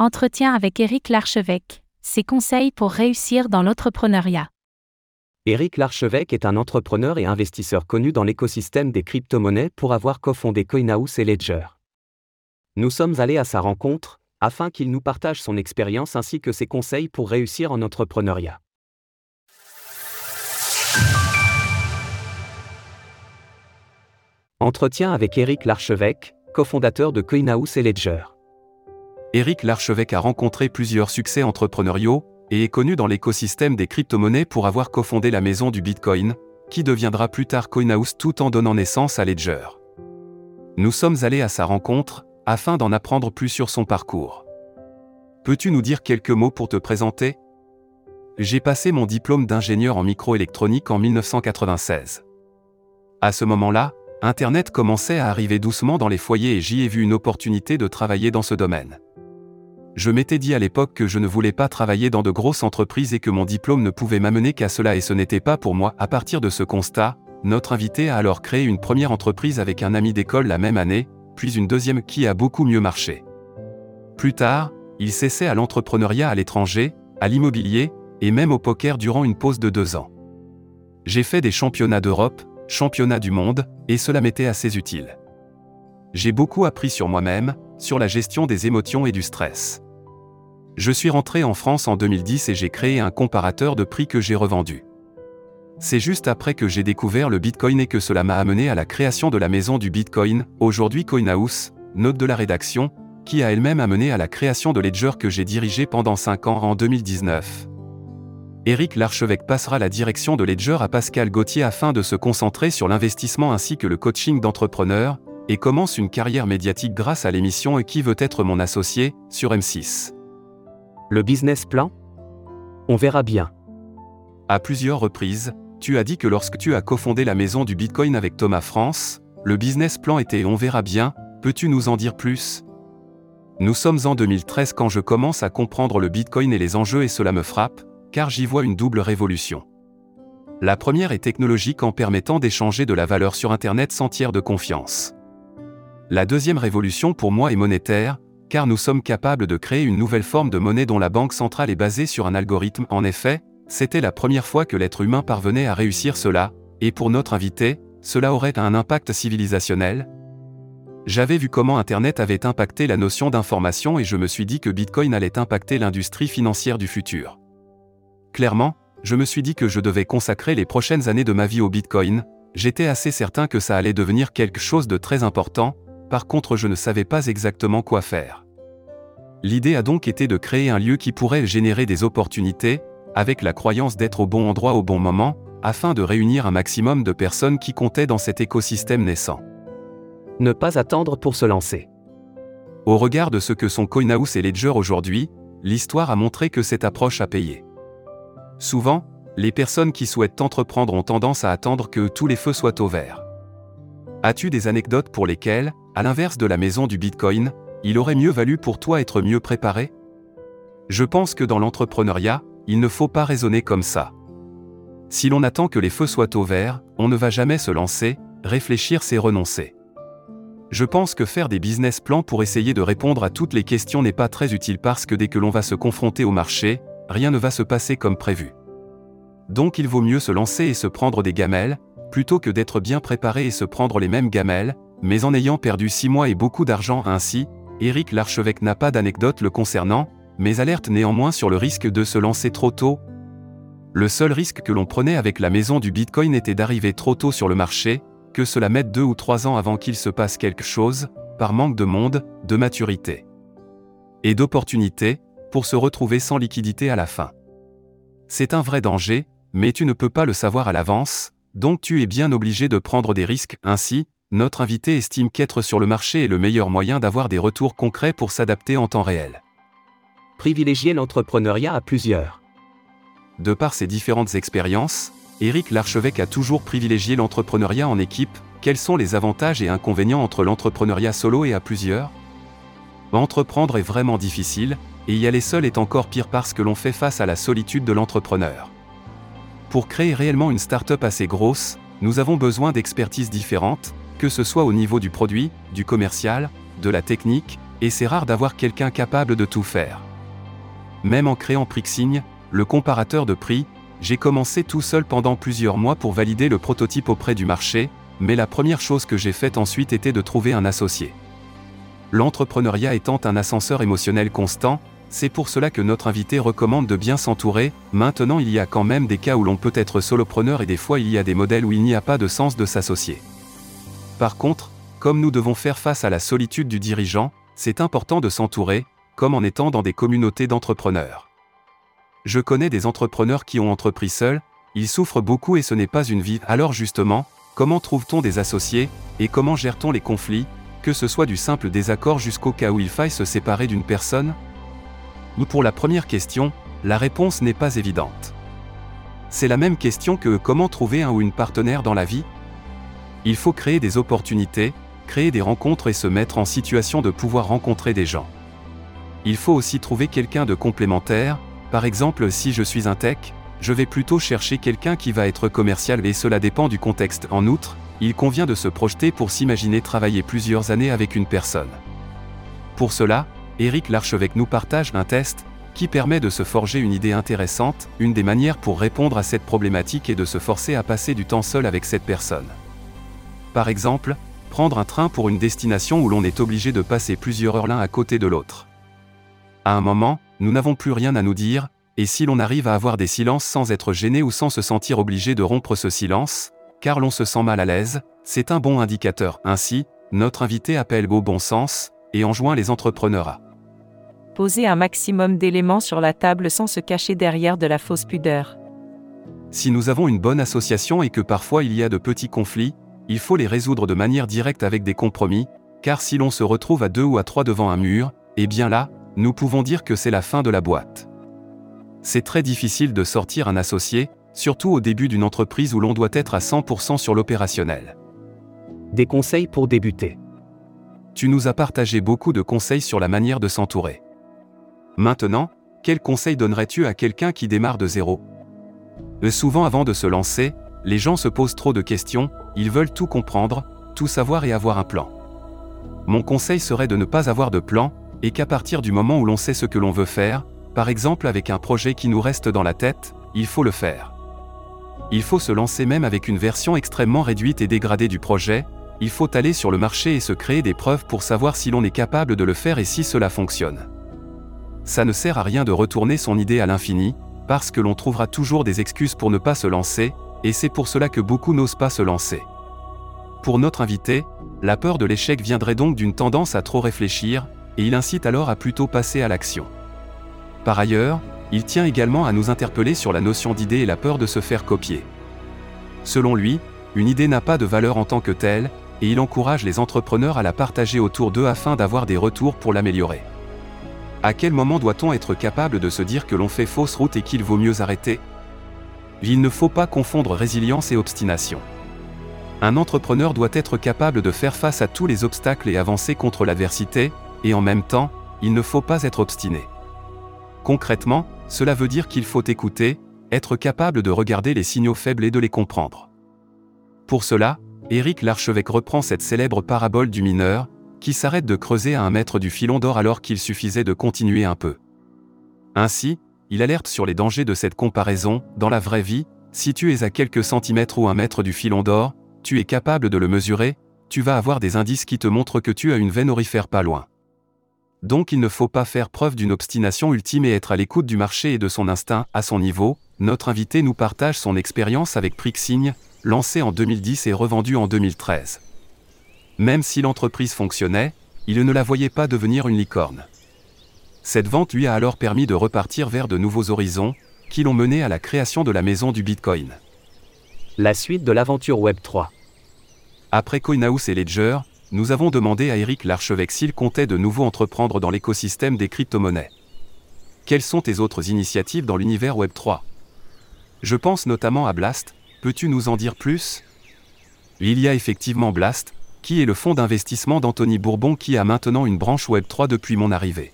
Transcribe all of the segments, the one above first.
Entretien avec Éric Larchevêque. Ses conseils pour réussir dans l'entrepreneuriat. Éric Larchevêque est un entrepreneur et investisseur connu dans l'écosystème des crypto-monnaies pour avoir cofondé CoinHouse et Ledger. Nous sommes allés à sa rencontre, afin qu'il nous partage son expérience ainsi que ses conseils pour réussir en entrepreneuriat. Entretien avec Éric Larchevêque, cofondateur de CoinHouse et Ledger. Éric Larchevêque a rencontré plusieurs succès entrepreneuriaux et est connu dans l'écosystème des crypto-monnaies pour avoir cofondé la maison du Bitcoin, qui deviendra plus tard CoinHouse tout en donnant naissance à Ledger. Nous sommes allés à sa rencontre afin d'en apprendre plus sur son parcours. Peux-tu nous dire quelques mots pour te présenter? J'ai passé mon diplôme d'ingénieur en microélectronique en 1996. À ce moment-là, Internet commençait à arriver doucement dans les foyers et j'y ai vu une opportunité de travailler dans ce domaine. Je m'étais dit à l'époque que je ne voulais pas travailler dans de grosses entreprises et que mon diplôme ne pouvait m'amener qu'à cela et ce n'était pas pour moi. À partir de ce constat, notre invité a alors créé une première entreprise avec un ami d'école la même année, puis une deuxième qui a beaucoup mieux marché. Plus tard, il cessait à l'entrepreneuriat à l'étranger, à l'immobilier, et même au poker durant une pause de deux ans. J'ai fait des championnats d'Europe, championnats du monde, et cela m'était assez utile. J'ai beaucoup appris sur moi-même, sur la gestion des émotions et du stress. Je suis rentré en France en 2010 et j'ai créé un comparateur de prix que j'ai revendu. C'est juste après que j'ai découvert le Bitcoin et que cela m'a amené à la création de la maison du Bitcoin, aujourd'hui CoinHouse, note de la rédaction, qui a elle-même amené à la création de Ledger que j'ai dirigé pendant 5 ans en 2019. Éric Larchevêque passera la direction de Ledger à Pascal Gauthier afin de se concentrer sur l'investissement ainsi que le coaching d'entrepreneurs, et commence une carrière médiatique grâce à l'émission Qui veut être mon associé sur M6. Le business plan? On verra bien. À plusieurs reprises, tu as dit que lorsque tu as cofondé la maison du Bitcoin avec Thomas France, le business plan était On verra bien, peux-tu nous en dire plus? Nous sommes en 2013 quand je commence à comprendre le Bitcoin et les enjeux et cela me frappe, car j'y vois une double révolution. La première est technologique en permettant d'échanger de la valeur sur Internet sans tiers de confiance. La deuxième révolution pour moi est monétaire, car nous sommes capables de créer une nouvelle forme de monnaie dont la banque centrale est basée sur un algorithme. En effet, c'était la première fois que l'être humain parvenait à réussir cela, et pour notre invité, cela aurait un impact civilisationnel. J'avais vu comment Internet avait impacté la notion d'information et je me suis dit que Bitcoin allait impacter l'industrie financière du futur. Clairement, je me suis dit que je devais consacrer les prochaines années de ma vie au Bitcoin, j'étais assez certain que ça allait devenir quelque chose de très important, par contre je ne savais pas exactement quoi faire. L'idée a donc été de créer un lieu qui pourrait générer des opportunités, avec la croyance d'être au bon endroit au bon moment, afin de réunir un maximum de personnes qui comptaient dans cet écosystème naissant. Ne pas attendre pour se lancer. Au regard de ce que sont CoinHouse et Ledger aujourd'hui, l'histoire a montré que cette approche a payé. Souvent, les personnes qui souhaitent entreprendre ont tendance à attendre que tous les feux soient au vert. As-tu des anecdotes pour lesquelles, à l'inverse de la maison du Bitcoin, il aurait mieux valu pour toi être mieux préparé? Je pense que dans l'entrepreneuriat, il ne faut pas raisonner comme ça. Si l'on attend que les feux soient au vert, on ne va jamais se lancer, réfléchir c'est renoncer. Je pense que faire des business plans pour essayer de répondre à toutes les questions n'est pas très utile parce que dès que l'on va se confronter au marché, rien ne va se passer comme prévu. Donc il vaut mieux se lancer et se prendre des gamelles, plutôt que d'être bien préparé et se prendre les mêmes gamelles, mais en ayant perdu six mois et beaucoup d'argent ainsi, Éric Larchevêque n'a pas d'anecdote le concernant, mais alerte néanmoins sur le risque de se lancer trop tôt. Le seul risque que l'on prenait avec la maison du Bitcoin était d'arriver trop tôt sur le marché, que cela mette deux ou trois ans avant qu'il se passe quelque chose, par manque de monde, de maturité et d'opportunité, pour se retrouver sans liquidité à la fin. C'est un vrai danger, mais tu ne peux pas le savoir à l'avance, donc tu es bien obligé de prendre des risques. Ainsi, notre invité estime qu'être sur le marché est le meilleur moyen d'avoir des retours concrets pour s'adapter en temps réel. Privilégier l'entrepreneuriat à plusieurs. De par ses différentes expériences, Éric Larchevêque a toujours privilégié l'entrepreneuriat en équipe. Quels sont les avantages et inconvénients entre l'entrepreneuriat solo et à plusieurs? Entreprendre est vraiment difficile, et y aller seul est encore pire parce que l'on fait face à la solitude de l'entrepreneur. Pour créer réellement une start-up assez grosse, nous avons besoin d'expertises différentes, que ce soit au niveau du produit, du commercial, de la technique, et c'est rare d'avoir quelqu'un capable de tout faire. Même en créant Prixing, le comparateur de prix, j'ai commencé tout seul pendant plusieurs mois pour valider le prototype auprès du marché, mais la première chose que j'ai faite ensuite était de trouver un associé. L'entrepreneuriat étant un ascenseur émotionnel constant, c'est pour cela que notre invité recommande de bien s'entourer, maintenant il y a quand même des cas où l'on peut être solopreneur et des fois il y a des modèles où il n'y a pas de sens de s'associer. Par contre, comme nous devons faire face à la solitude du dirigeant, c'est important de s'entourer, comme en étant dans des communautés d'entrepreneurs. Je connais des entrepreneurs qui ont entrepris seuls, ils souffrent beaucoup et ce n'est pas une vie. Alors justement, comment trouve-t-on des associés, et comment gère-t-on les conflits, que ce soit du simple désaccord jusqu'au cas où il faille se séparer d'une personne? Pour la première question, la réponse n'est pas évidente. C'est la même question que comment trouver un ou une partenaire dans la vie Il faut créer des opportunités, créer des rencontres et se mettre en situation de pouvoir rencontrer des gens. Il faut aussi trouver quelqu'un de complémentaire, par exemple si je suis un tech, je vais plutôt chercher quelqu'un qui va être commercial et cela dépend du contexte. En outre, il convient de se projeter pour s'imaginer travailler plusieurs années avec une personne. Pour cela, Eric Larchevêque nous partage un test qui permet de se forger une idée intéressante, une des manières pour répondre à cette problématique est de se forcer à passer du temps seul avec cette personne. Par exemple, prendre un train pour une destination où l'on est obligé de passer plusieurs heures l'un à côté de l'autre. À un moment, nous n'avons plus rien à nous dire, et si l'on arrive à avoir des silences sans être gêné ou sans se sentir obligé de rompre ce silence, car l'on se sent mal à l'aise, c'est un bon indicateur. Ainsi, notre invité appelle au bon sens, et enjoint les entrepreneurs à poser un maximum d'éléments sur la table sans se cacher derrière de la fausse pudeur. Si nous avons une bonne association et que parfois il y a de petits conflits, il faut les résoudre de manière directe avec des compromis, car si l'on se retrouve à deux ou à trois devant un mur, eh bien là, nous pouvons dire que c'est la fin de la boîte. C'est très difficile de sortir un associé, surtout au début d'une entreprise où l'on doit être à 100% sur l'opérationnel. Des conseils pour débuter. Tu nous as partagé beaucoup de conseils sur la manière de s'entourer. Maintenant, quels conseils donnerais-tu à quelqu'un qui démarre de zéro? Le souvent avant de se lancer, les gens se posent trop de questions, ils veulent tout comprendre, tout savoir et avoir un plan. Mon conseil serait de ne pas avoir de plan, et qu'à partir du moment où l'on sait ce que l'on veut faire, par exemple avec un projet qui nous reste dans la tête, il faut le faire. Il faut se lancer même avec une version extrêmement réduite et dégradée du projet, il faut aller sur le marché et se créer des preuves pour savoir si l'on est capable de le faire et si cela fonctionne. Ça ne sert à rien de retourner son idée à l'infini, parce que l'on trouvera toujours des excuses pour ne pas se lancer, et c'est pour cela que beaucoup n'osent pas se lancer. Pour notre invité, la peur de l'échec viendrait donc d'une tendance à trop réfléchir, et il incite alors à plutôt passer à l'action. Par ailleurs, il tient également à nous interpeller sur la notion d'idée et la peur de se faire copier. Selon lui, une idée n'a pas de valeur en tant que telle, et il encourage les entrepreneurs à la partager autour d'eux afin d'avoir des retours pour l'améliorer. À quel moment doit-on être capable de se dire que l'on fait fausse route et qu'il vaut mieux arrêter? Il ne faut pas confondre résilience et obstination. Un entrepreneur doit être capable de faire face à tous les obstacles et avancer contre l'adversité, et en même temps, il ne faut pas être obstiné. Concrètement, cela veut dire qu'il faut écouter, être capable de regarder les signaux faibles et de les comprendre. Pour cela, Éric Larchevêque reprend cette célèbre parabole du mineur, qui s'arrête de creuser à un mètre du filon d'or alors qu'il suffisait de continuer un peu. Ainsi, il alerte sur les dangers de cette comparaison, dans la vraie vie, si tu es à quelques centimètres ou un mètre du filon d'or, tu es capable de le mesurer, tu vas avoir des indices qui te montrent que tu as une veine aurifère pas loin. Donc il ne faut pas faire preuve d'une obstination ultime et être à l'écoute du marché et de son instinct, à son niveau, notre invité nous partage son expérience avec Prixing, lancé en 2010 et revendu en 2013. Même si l'entreprise fonctionnait, il ne la voyait pas devenir une licorne. Cette vente lui a alors permis de repartir vers de nouveaux horizons, qui l'ont mené à la création de la maison du Bitcoin. La suite de l'aventure Web 3. Après CoinHouse et Ledger, nous avons demandé à Eric Larchevêque s'il comptait de nouveau entreprendre dans l'écosystème des crypto-monnaies. Quelles sont tes autres initiatives dans l'univers Web 3 Je pense notamment à Blast, peux-tu nous en dire plus? Il y a effectivement Blast, qui est le fonds d'investissement d'Anthony Bourbon qui a maintenant une branche Web 3 depuis mon arrivée.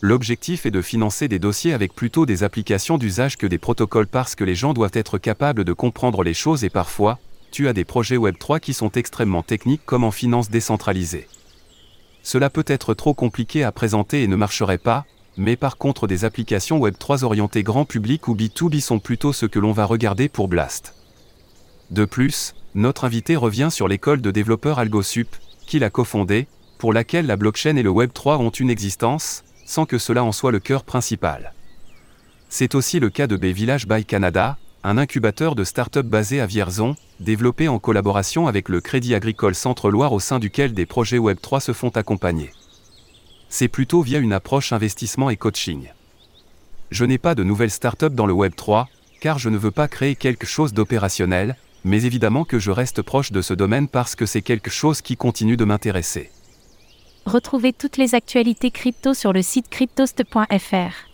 L'objectif est de financer des dossiers avec plutôt des applications d'usage que des protocoles parce que les gens doivent être capables de comprendre les choses et parfois, tu as des projets Web3 qui sont extrêmement techniques comme en finance décentralisée. cela peut être trop compliqué à présenter et ne marcherait pas, mais par contre des applications Web 3 orientées grand public ou B2B sont plutôt ce que l'on va regarder pour Blast. De plus, notre invité revient sur l'école de développeurs AlgoSup, qu'il a cofondée, pour laquelle la blockchain et le Web 3 ont une existence, sans que cela en soit le cœur principal. C'est aussi le cas de Bay Village by Canada, un incubateur de start-up basé à Vierzon, développé en collaboration avec le Crédit Agricole Centre-Loire au sein duquel des projets Web3 se font accompagner. C'est plutôt via une approche investissement et coaching. Je n'ai pas de nouvelles start-up dans le Web3, car je ne veux pas créer quelque chose d'opérationnel, mais évidemment que je reste proche de ce domaine parce que c'est quelque chose qui continue de m'intéresser. Retrouvez toutes les actualités crypto sur le site cryptost.fr.